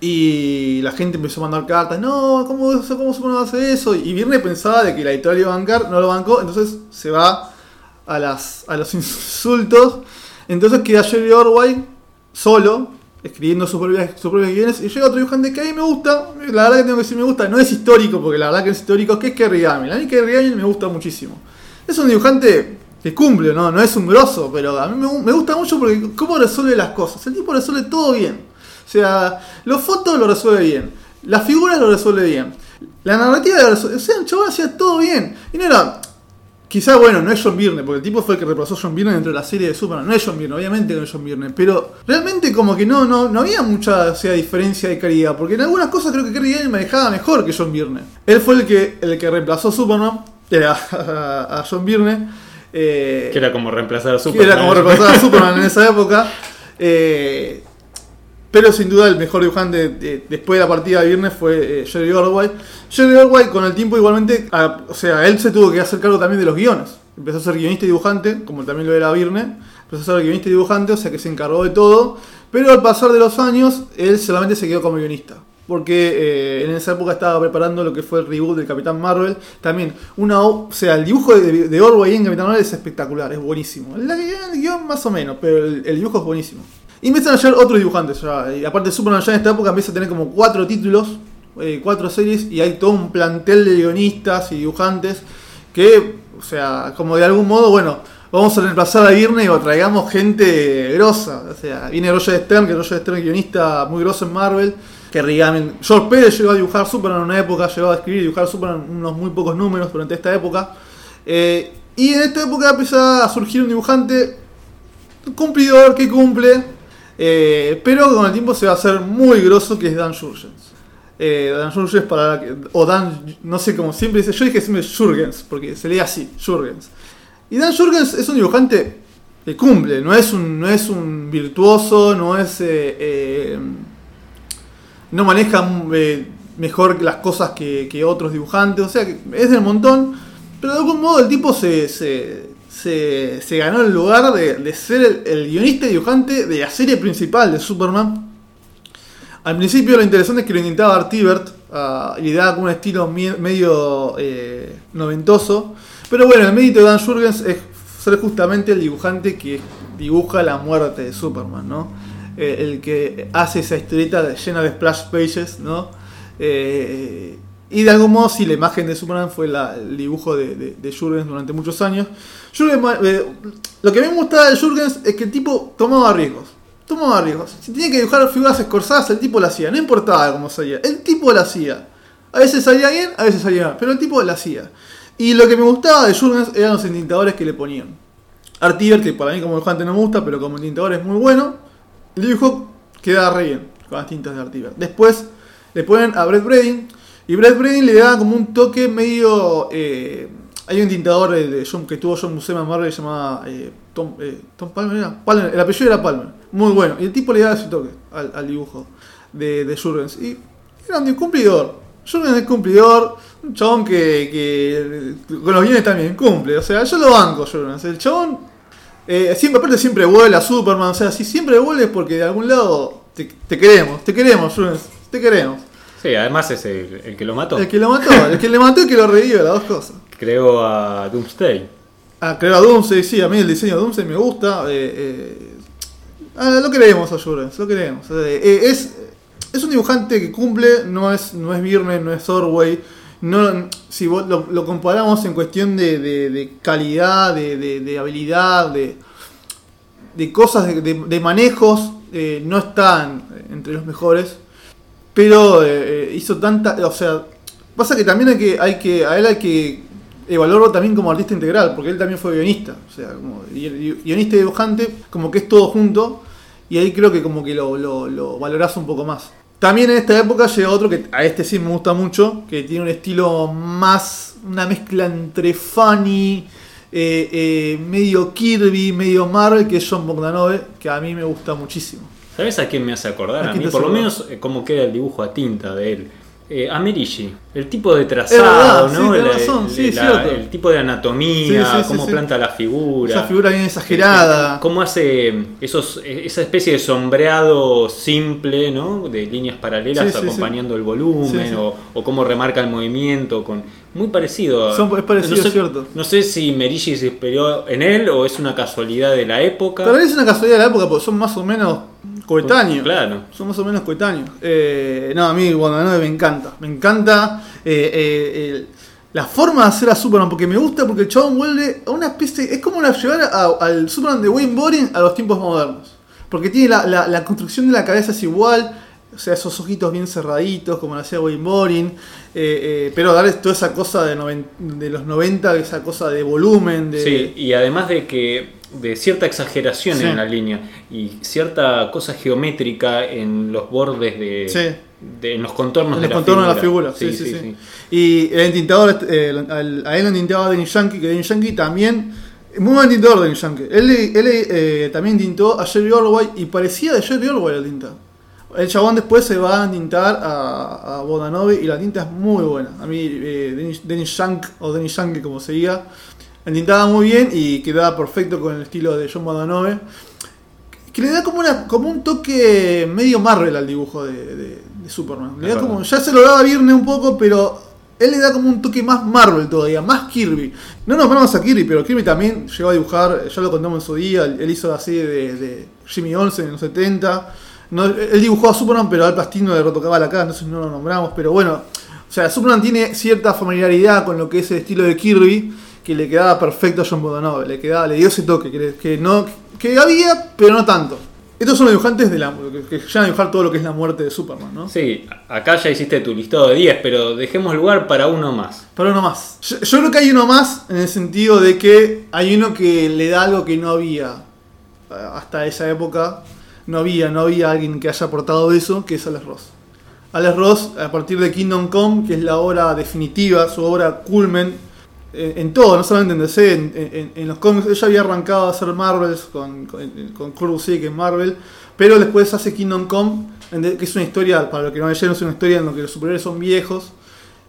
B: Y la gente empezó a mandar cartas. No, ¿cómo, eso- cómo Superman hace eso? Y Viernes pensaba de que la editorial iba a bancar, no lo bancó. Entonces se va a, las, a los [LAUGHS] insultos. Entonces queda Jerry Orway solo escribiendo sus propias, sus propios guiones. Y llega otro dibujante que a mí me gusta. La verdad que tengo que decir me gusta. No es histórico, porque la verdad que es histórico. Que es Kerry Gamil. A mí Kerry Gamil me gusta muchísimo. Es un dibujante que cumple, ¿no? No es un grosso, pero a mí me, gusta mucho porque cómo resuelve las cosas. El tipo resuelve todo bien. O sea, los fotos lo resuelve bien. Las figuras lo resuelve bien. La narrativa. O sea, el chaval hacía todo bien. Y no. Quizá, bueno, no es John Byrne, porque el tipo fue el que reemplazó a John Byrne dentro de la serie de Superman. No es John Byrne, obviamente que no es John Byrne. Pero realmente, como que no, no, no había mucha o sea, diferencia de calidad. Porque en algunas cosas creo que Kerry Gamil manejaba mejor que John Byrne. Él fue el que, el que reemplazó a Superman, era a, a John Byrne. Eh,
A: Que era como reemplazar a
B: que
A: Superman.
B: era como reemplazar a Superman en [LAUGHS] esa época. Eh, pero sin duda el mejor dibujante de- después de la partida de viernes fue eh, Jerry Orwell. Jerry Orwell con el tiempo igualmente, o sea, él se tuvo que hacer cargo también de los guiones. Empezó a ser guionista y dibujante, como también lo era Virne. Empezó a ser guionista y dibujante, o sea que se encargó de todo. Pero al pasar de los años, él solamente se quedó como guionista. Porque eh, en esa época estaba preparando lo que fue el reboot del Capitán Marvel. También, una, o sea, el dibujo de, de Orwell en Capitán Marvel es espectacular, es buenísimo. El, guion más o menos, pero el dibujo es buenísimo. Y empiezan a llegar otros dibujantes. Ya. Y aparte, Superman ya en esta época empieza a tener como cuatro títulos, eh, cuatro series, y hay todo un plantel de guionistas y dibujantes que, o sea, como de algún modo, bueno, vamos a reemplazar a Virne o traigamos gente grosa. O sea, viene Roger Stern, que Roger Stern es guionista muy grosso en Marvel. Que Rigamen. George Pérez llegó a dibujar Superman en una época, llegó a escribir y dibujar Superman unos muy pocos números durante esta época. Eh, y en esta época empieza a surgir un dibujante cumplidor que cumple, eh, pero con el tiempo se va a hacer muy grosso, que es Dan Jurgens. Eh, Dan Jurgens para que- o Dan, no sé cómo siempre dice, yo dije siempre Jurgens, porque se lee así, Jurgens. Y Dan Jurgens es un dibujante que cumple, no es un, no es un virtuoso, no es... eh, no maneja mejor las cosas que, otros dibujantes, o sea, que es del montón, pero de algún modo el tipo se, se, se ganó el lugar de, de ser el, guionista y dibujante de la serie principal de Superman. Al principio lo interesante es que lo intentaba Art Ebert, ah, y le daba un estilo medio eh, noventoso, pero bueno, el mérito de Dan Jurgens es ser justamente el dibujante que dibuja la muerte de Superman, ¿no? Eh, el que hace esa historieta llena de splash pages, ¿no? Eh, y de algún modo, sí, la imagen de Superman fue la- el dibujo de, de, Jurgens durante muchos años. Jurgens, eh, lo que a mí me gustaba de Jurgens es que el tipo tomaba riesgos. Tomaba riesgos. Si tenía que dibujar figuras escorzadas, el tipo lo hacía. No importaba cómo salía. El tipo lo hacía. A veces salía bien, a veces salía mal. Pero el tipo lo hacía. Y lo que me gustaba de Jurgens eran los entintadores que le ponían. Artiver, que para mí como dibujante no me gusta, pero como entintador es muy bueno. El dibujo queda re bien con las tintas de Artiver. Después le ponen a Brett Bredin. Y Brett Bredin le da como un toque medio. eh, hay un tintador de John, que tuvo John Buscema en Marvel llamado eh, Tom, eh, Tom Palmer, era? Palmer, el apellido era Palmer. Muy bueno. Y el tipo le da ese toque al, dibujo de, de. Y era un cumplidor. Jurgens es cumplidor. Un chabón que, con los guiones también cumple. O sea, yo lo banco, Jurgens. El chabón eh, siempre, aparte siempre vuela Superman, o sea, si siempre vuelves porque de algún lado te, te queremos, te queremos, Jurgens, te queremos.
A: Sí, además es el, el que lo mató.
B: El que lo mató, el que le mató y el que lo revive, las dos cosas.
A: Creó a Doomsday.
B: Ah, creo a Doomsday, sí, a mí el diseño de Doomsday me gusta. eh, eh, ah, lo queremos a Jurgens, lo queremos. Eh, eh, es, es un dibujante que cumple, no es, no es Virne, no es Orway. No, si vos lo, lo comparamos en cuestión de, de- de calidad, de, de- habilidad, de, de cosas, de manejos, eh, no están entre los mejores. Pero eh, hizo tanta. O sea, pasa que también hay que, hay que. A él hay que evaluarlo también como artista integral, porque él también fue guionista. O sea, como gui- guionista y dibujante, como que es todo junto. Y ahí creo que como que lo, lo, lo valorás un poco más. También en esta época llega otro que a este sí me gusta mucho, que tiene un estilo más. una mezcla entre funny. eh, eh, medio Kirby, medio Marvel, que es John Bogdanove, que a mí me gusta muchísimo.
A: ¿Sabes a quién me hace acordar?
B: ¿A
A: A mí, por lo menos, eh, cómo queda el dibujo a tinta de él. Eh, a Merici, el tipo de trazado, ¿no?
B: tenés
A: La-
B: razón, sí,
A: la-
B: cierto.
A: el tipo de anatomía,
B: Sí,
A: cómo planta la figura.
B: Esa figura bien exagerada.
A: Cómo hace esos, esa especie de sombreado simple, ¿no? De líneas paralelas acompañando el volumen, o cómo remarca el movimiento. con Muy parecido. a-
B: Son- es parecido,
A: no sé,
B: cierto.
A: No sé si Merici se inspiró en él o es una casualidad de la época.
B: Tal vez es una casualidad de la época, porque son más o menos coetáneos.
A: Claro.
B: Son más o menos coetáneos. Eh, no, a mí Watanabe me encanta. Me encanta eh, eh, la forma de hacer a Superman, porque me gusta porque el chabón vuelve a una especie. Es como la llevar a- al Superman de Wayne Boring a los tiempos modernos. Porque tiene la, la- la construcción de la cabeza es igual. O sea, esos ojitos bien cerraditos, como lo hacía Wayne Boring. eh, eh, pero darle toda esa cosa de, de los 90, esa cosa de volumen. De,
A: Sí, y además de que de cierta exageración
B: Sí.
A: en la línea y cierta cosa geométrica en los bordes de,
B: Sí.
A: de- en los contornos
B: En
A: de
B: los
A: la
B: contornos de la
A: figura.
B: figura, sí. Y el entintador, eh, a él lo entintaba Denny Yankee, que Denny Yankee también. Muy buen tintador Denny Yankee. Él, él eh, también tintó a Jerry Orwell y parecía de Jerry Orwell la tinta. El chabón después se va a tintar a, a Bodanove y la tinta es muy buena. A mí, eh, Denny, Denny Shank o Denny Yankee, como se diga, entintaba muy bien y quedaba perfecto con el estilo de John Bodanove. Que le da como, una, como un toque medio Marvel al dibujo de, de- de Superman. Le da como, ya se lo daba Viernes un poco, pero él le da como un toque más Marvel todavía, más Kirby. No nos vamos a Kirby, pero Kirby también llegó a dibujar, ya lo contamos en su día, él hizo la serie de, de Jimmy Olsen en los 70. No, él dibujó a Superman, pero Al Pastino le retocaba la cara, entonces no lo nombramos. Pero bueno, o sea, Superman tiene cierta familiaridad con lo que es el estilo de Kirby, que le quedaba perfecto a John Bodanove, le, quedaba, le dio ese toque, que, le- que no, que había, pero no tanto. Estos son los dibujantes de la, que, que llegan a dibujar todo lo que es la muerte de Superman, ¿no?
A: Sí, acá ya hiciste tu listado de 10, pero dejemos lugar para uno más.
B: Pero uno más. Yo, yo creo que hay uno más en el sentido de que hay uno que le da algo que no había eh, hasta esa época. No había, no había alguien que haya aportado eso, que es Alex Ross. Alex Ross, a partir de Kingdom Come, que es la obra definitiva, su obra culmen, eh, en todo, no solamente en DC, en, los cómics. Ella había arrancado a hacer Marvels con, con, con en Marvel, pero después hace Kingdom Come, que es una historia, para los que no leyeron, es una historia en la que los superhéroes son viejos.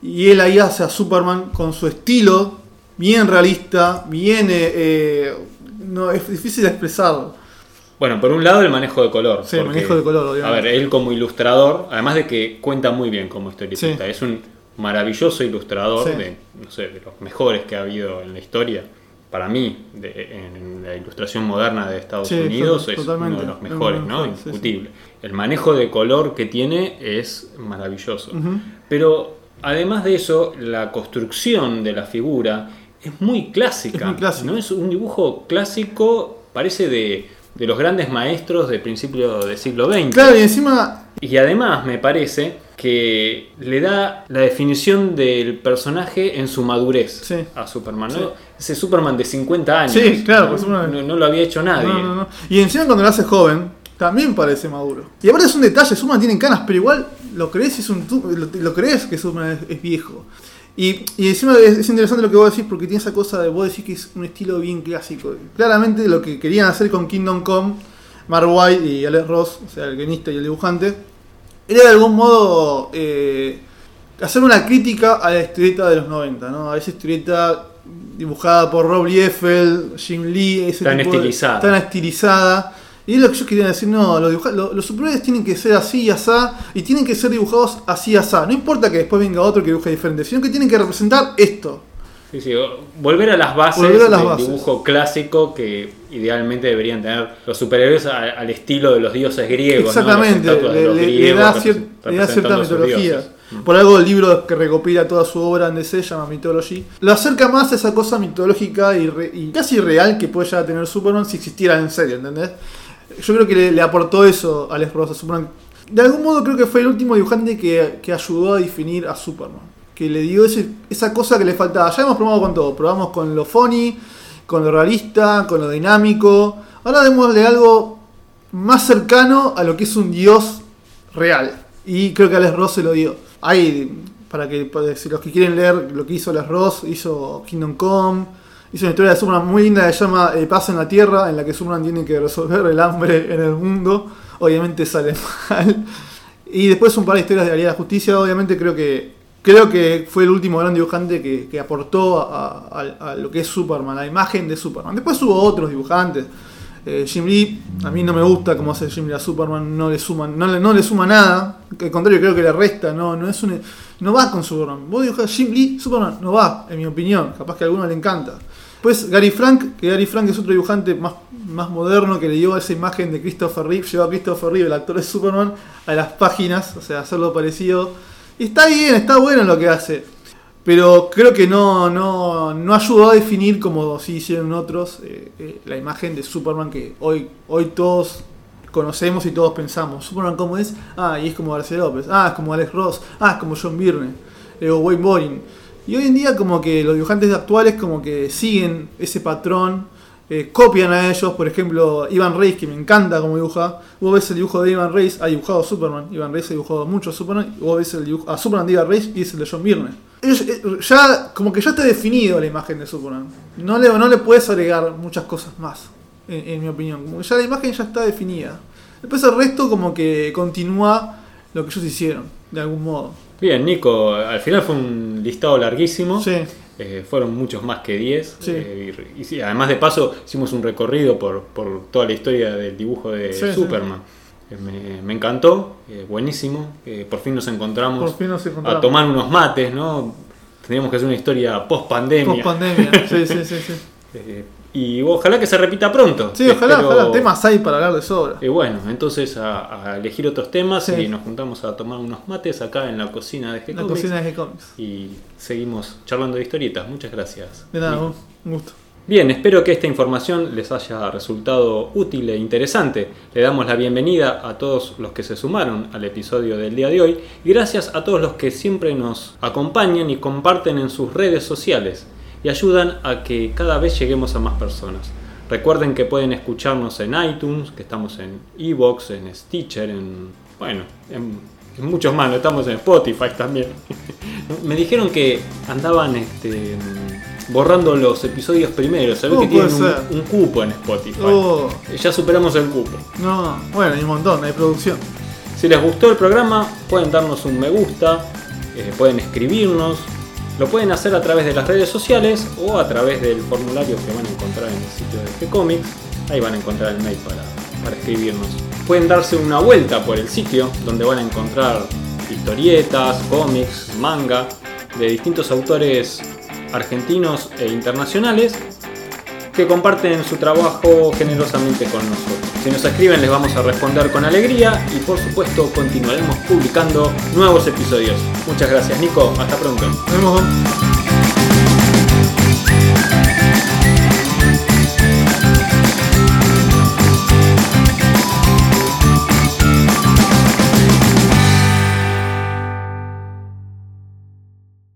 B: Y él ahí hace a Superman con su estilo, bien realista, bien. eh, eh, no, es difícil de expresarlo.
A: Bueno, por un lado el manejo de color.
B: Sí, el manejo de color,
A: A
B: obviamente.
A: ver, él como ilustrador, además de que cuenta muy bien como historietista,
B: Sí.
A: es un maravilloso ilustrador
B: Sí.
A: de, no sé, de los mejores que ha habido en la historia. Para mí, de- en la ilustración moderna de Estados
B: Sí,
A: Unidos,
B: to-
A: es uno de los mejores, ¿no?
B: sí.
A: Indiscutible. El manejo de color que tiene es maravilloso. Pero además de eso, la construcción de la figura es muy clásica.
B: Es muy clásica.
A: ¿no? Es un dibujo clásico, parece de, de los grandes maestros de principio del siglo XX.
B: Claro, y encima.
A: Y además me parece que le da la definición del personaje en su madurez
B: Sí.
A: a Superman. ¿no?
B: Sí.
A: Ese Superman de 50 años.
B: Sí, claro,
A: ¿no?
B: Superman-
A: No, no lo había hecho nadie.
B: Y encima cuando lo hace joven, también parece maduro. Y aparte es un detalle, Superman tiene canas, pero igual lo crees es un lo, lo crees que Superman es, es viejo. Y, y encima es, es interesante lo que vos decís porque tiene esa cosa de vos decís que es un estilo bien clásico. Claramente lo que querían hacer con Kingdom Come, Mark White y Alex Ross, o sea, el guionista y el dibujante, era de algún modo eh, hacer una crítica a la historieta de los 90, ¿no? A esa historieta dibujada por Rob Liefeld, Jim Lee, ese
A: Tan
B: tipo de-
A: estilizada.
B: tan estilizada. Y es lo que ellos querían decir, no, los, dibuja- lo- los superhéroes tienen que ser así y asá, y tienen que ser dibujados así y asá. No importa que después venga otro que dibuje diferente, sino que tienen que representar esto.
A: Sí, sí, o- volver a las bases
B: a las
A: del
B: bases.
A: dibujo clásico que idealmente deberían tener los superhéroes al estilo de los dioses griegos.
B: Exactamente, le,
A: griegos
B: da,
A: represent-
B: cier- le da cierta mitología.
A: Mm.
B: Por algo el libro que recopila toda su obra en DC se llama Mythology. Lo acerca más a esa cosa mitológica y, re- y casi real que puede llegar a tener Superman si existiera en serio, ¿entendés? Yo creo que le, le aportó eso a Ross a Superman. De algún modo creo que fue el último dibujante que, que ayudó a definir a Superman. Que le dio ese- esa cosa que le faltaba. Ya hemos probado con todo. Probamos con lo funny, con lo realista, con lo dinámico. Ahora démosle algo más cercano a lo que es un dios real. Y creo que Alex Ross se lo dio. Hay, para que los que quieren leer lo que hizo Alex Ross, hizo Kingdom Come, hizo una historia de Superman muy linda que se llama eh, Paz en la Tierra, en la que Superman tiene que resolver el hambre en el mundo. Obviamente sale [LAUGHS] mal. Y después un par de historias de la Liga de la Justicia, obviamente creo que creo que fue el último gran dibujante que, aportó a, lo que es Superman, la imagen de Superman. Después hubo otros dibujantes. Eh, Jim Lee, a mí no me gusta cómo hace Jim Lee a Superman, no le suma, no le, suma nada, al contrario creo que le resta, no, no es un, no va con Superman. Vos dibujás Jim Lee, Superman, no va, en mi opinión, capaz que a alguno le encanta. Pues Gary Frank, que Gary Frank es otro dibujante más, más moderno que le dio esa imagen de Christopher Reeve, llevó a Christopher Reeve, el actor de Superman, a las páginas, o sea, hacerlo parecido. Está bien, está bueno lo que hace. Pero creo que no, no, no ayudó a definir, como sí hicieron otros, eh, eh, la imagen de Superman que hoy, hoy todos conocemos y todos pensamos. Superman cómo es, ah, y es como García López, ah, es como Alex Ross, ah, es como John Byrne, eh, o Wayne Boring. Y hoy en día como que los dibujantes actuales como que siguen ese patrón, eh, copian a ellos, por ejemplo, Ivan Reis, que me encanta como dibuja. Vos ves el dibujo de Ivan Reis, ha dibujado Superman, Ivan Reis ha dibujado mucho Superman, y vos ves el dibujo a Superman de Ivan Reis y es el de John Byrne. Ellos, eh, ya, como que ya está definido la imagen de Superman. No le, no le puedes agregar muchas cosas más, en, en mi opinión. Como que ya la imagen ya está definida. Después el resto como que continúa lo que ellos hicieron, de algún modo.
A: Bien, Nico, al final fue un listado larguísimo.
B: Sí.
A: Eh, fueron muchos más que 10.
B: Sí.
A: eh, y, y sí, además de paso, hicimos un recorrido por, por toda la historia del dibujo de
B: Sí, sí.
A: Superman. Eh, me, me encantó, buenísimo. por fin nos encontramos
B: Por fin nos
A: a tomar unos mates, ¿no? Tendríamos que hacer una historia post pandemia.
B: Post pandemia. Sí, sí, sí, sí. [LAUGHS]
A: y ojalá que se repita pronto.
B: Sí, ojalá,
A: Espero-
B: ojalá. Temas hay para hablar de sobra.
A: Y bueno, entonces a, a elegir otros temas
B: Sí.
A: y nos juntamos a tomar unos mates acá en la cocina de
B: La
A: G-Comics
B: cocina de G-Comics.
A: y seguimos charlando de historietas. Muchas gracias.
B: De nada, un gusto.
A: Bien, espero que esta información les haya resultado útil e interesante. Le damos la bienvenida a todos los que se sumaron al episodio del día de hoy y gracias a todos los que siempre nos acompañan y comparten en sus redes sociales y ayudan a que cada vez lleguemos a más personas. Recuerden que pueden escucharnos en iTunes, que estamos en Evox, en Stitcher, en bueno, en, en muchos más, estamos en Spotify también. [LAUGHS] Me dijeron que andaban este, borrando los episodios primeros. Se ve
B: ¿Cómo
A: que tienen un cupo en Spotify.
B: Oh,
A: Ya superamos el cupo.
B: no, bueno, hay un montón, hay producción.
A: Si les gustó el programa, pueden darnos un me gusta, eh, pueden escribirnos, lo pueden hacer a través de las redes sociales o a través del formulario que van a encontrar en el sitio de G-Comics. Ahí van a encontrar el mail para, para escribirnos. Pueden darse una vuelta por el sitio donde van a encontrar historietas, cómics, manga de distintos autores argentinos e internacionales que comparten su trabajo generosamente con nosotros. Si nos escriben les vamos a responder con alegría y por supuesto continuaremos publicando nuevos episodios. Muchas gracias Nico, hasta pronto.
B: Nos vemos.